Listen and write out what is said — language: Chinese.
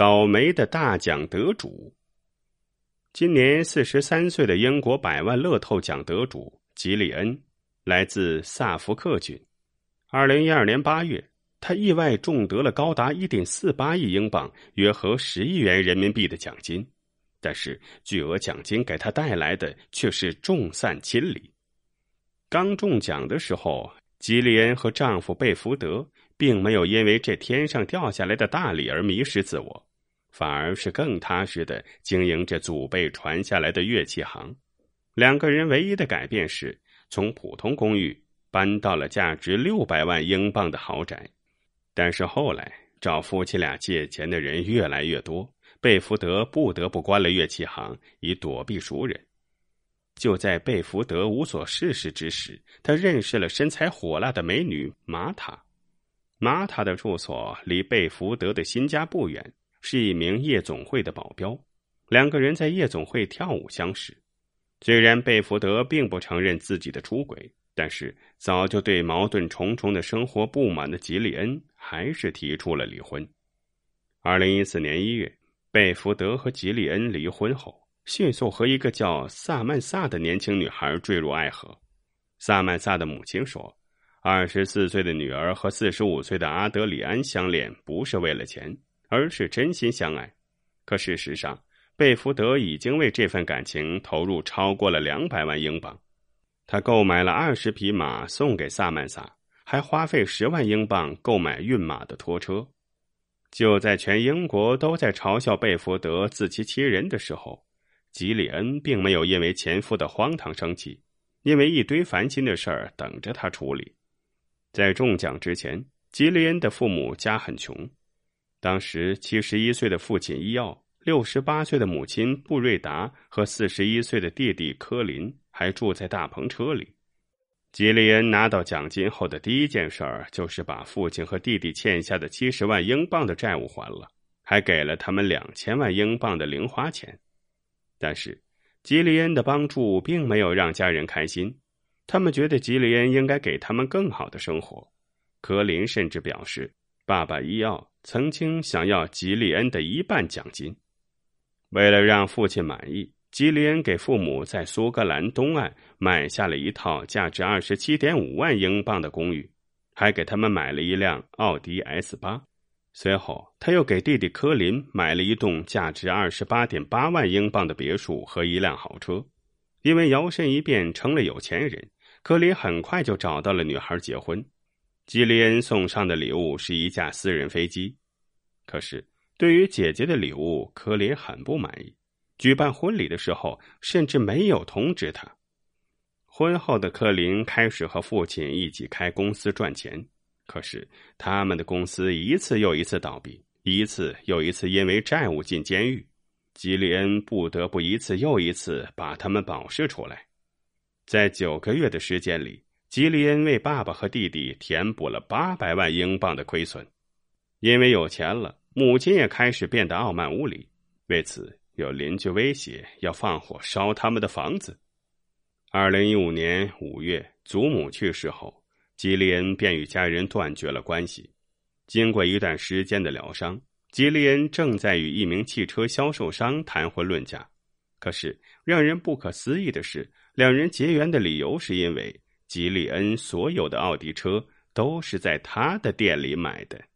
倒霉的大奖得主。今年四十三岁的英国百万乐透奖得主吉利恩，来自萨福克郡。二零一二年八月，他意外中得了高达一点四八亿英镑（约合十亿元人民币）的奖金，但是巨额奖金给他带来的却是众散亲离。刚中奖的时候，吉利恩和丈夫贝福德并没有因为这天上掉下来的大礼而迷失自我。反而是更踏实的经营着祖辈传下来的乐器行。两个人唯一的改变是从普通公寓搬到了价值六百万英镑的豪宅。但是后来找夫妻俩借钱的人越来越多，贝福德不得不关了乐器行，以躲避熟人。就在贝福德无所事事之时，他认识了身材火辣的美女玛塔。玛塔的住所离贝福德的新家不远。是一名夜总会的保镖，两个人在夜总会跳舞相识。虽然贝福德并不承认自己的出轨，但是早就对矛盾重重的生活不满的吉利恩，还是提出了离婚。二零一四年一月，贝福德和吉利恩离婚后，迅速和一个叫萨曼萨的年轻女孩坠入爱河。萨曼萨的母亲说：“二十四岁的女儿和四十五岁的阿德里安相恋，不是为了钱。”而是真心相爱，可事实上，贝福德已经为这份感情投入超过了两百万英镑。他购买了二十匹马送给萨曼萨，还花费十万英镑购买运马的拖车。就在全英国都在嘲笑贝福德自欺欺人的时候，吉里恩并没有因为前夫的荒唐生气，因为一堆烦心的事儿等着他处理。在中奖之前，吉利恩的父母家很穷。当时，七十一岁的父亲伊奥、六十八岁的母亲布瑞达和四十一岁的弟弟科林还住在大篷车里。吉利恩拿到奖金后的第一件事儿就是把父亲和弟弟欠下的七十万英镑的债务还了，还给了他们两千万英镑的零花钱。但是，吉利恩的帮助并没有让家人开心，他们觉得吉利恩应该给他们更好的生活。科林甚至表示。爸爸伊奥曾经想要吉利恩的一半奖金，为了让父亲满意，吉利恩给父母在苏格兰东岸买下了一套价值二十七点五万英镑的公寓，还给他们买了一辆奥迪 S 八。随后，他又给弟弟科林买了一栋价值二十八点八万英镑的别墅和一辆豪车。因为摇身一变成了有钱人，科林很快就找到了女孩结婚。吉利恩送上的礼物是一架私人飞机，可是对于姐姐的礼物，科林很不满意。举办婚礼的时候，甚至没有通知他。婚后的科林开始和父亲一起开公司赚钱，可是他们的公司一次又一次倒闭，一次又一次因为债务进监狱。吉利恩不得不一次又一次把他们保释出来。在九个月的时间里。吉利恩为爸爸和弟弟填补了八百万英镑的亏损，因为有钱了，母亲也开始变得傲慢无礼。为此，有邻居威胁要放火烧他们的房子。二零一五年五月，祖母去世后，吉利恩便与家人断绝了关系。经过一段时间的疗伤，吉利恩正在与一名汽车销售商谈婚论嫁。可是，让人不可思议的是，两人结缘的理由是因为。吉利恩所有的奥迪车都是在他的店里买的。